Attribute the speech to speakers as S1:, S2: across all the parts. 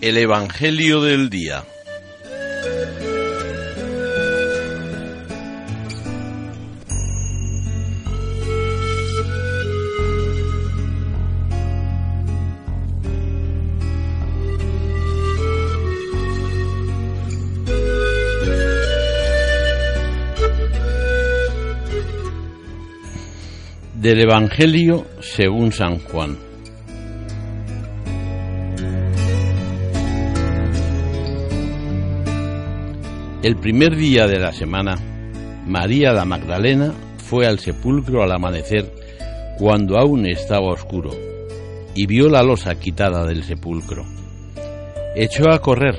S1: El Evangelio del Día. del Evangelio según San Juan. El primer día de la semana, María la Magdalena fue al sepulcro al amanecer cuando aún estaba oscuro y vio la losa quitada del sepulcro. Echó a correr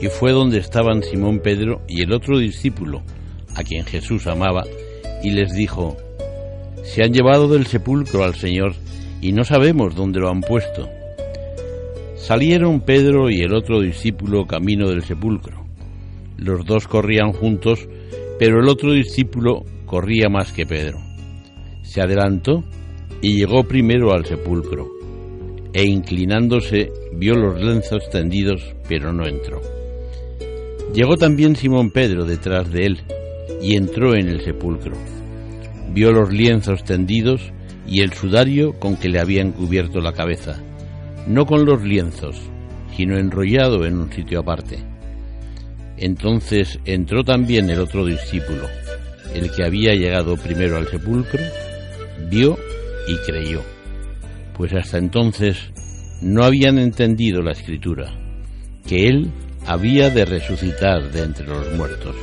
S1: y fue donde estaban Simón Pedro y el otro discípulo, a quien Jesús amaba, y les dijo, Se han llevado del sepulcro al Señor y no sabemos dónde lo han puesto. Salieron Pedro y el otro discípulo camino del sepulcro. Los dos corrían juntos, pero el otro discípulo corría más que Pedro. Se adelantó y llegó primero al sepulcro, e inclinándose vio los lienzos tendidos, pero no entró. Llegó también Simón Pedro detrás de él, y entró en el sepulcro. Vio los lienzos tendidos y el sudario con que le habían cubierto la cabeza, no con los lienzos, sino enrollado en un sitio aparte. Entonces entró también el otro discípulo, el que había llegado primero al sepulcro, vio y creyó, pues hasta entonces no habían entendido la escritura, que él había de resucitar de entre los muertos.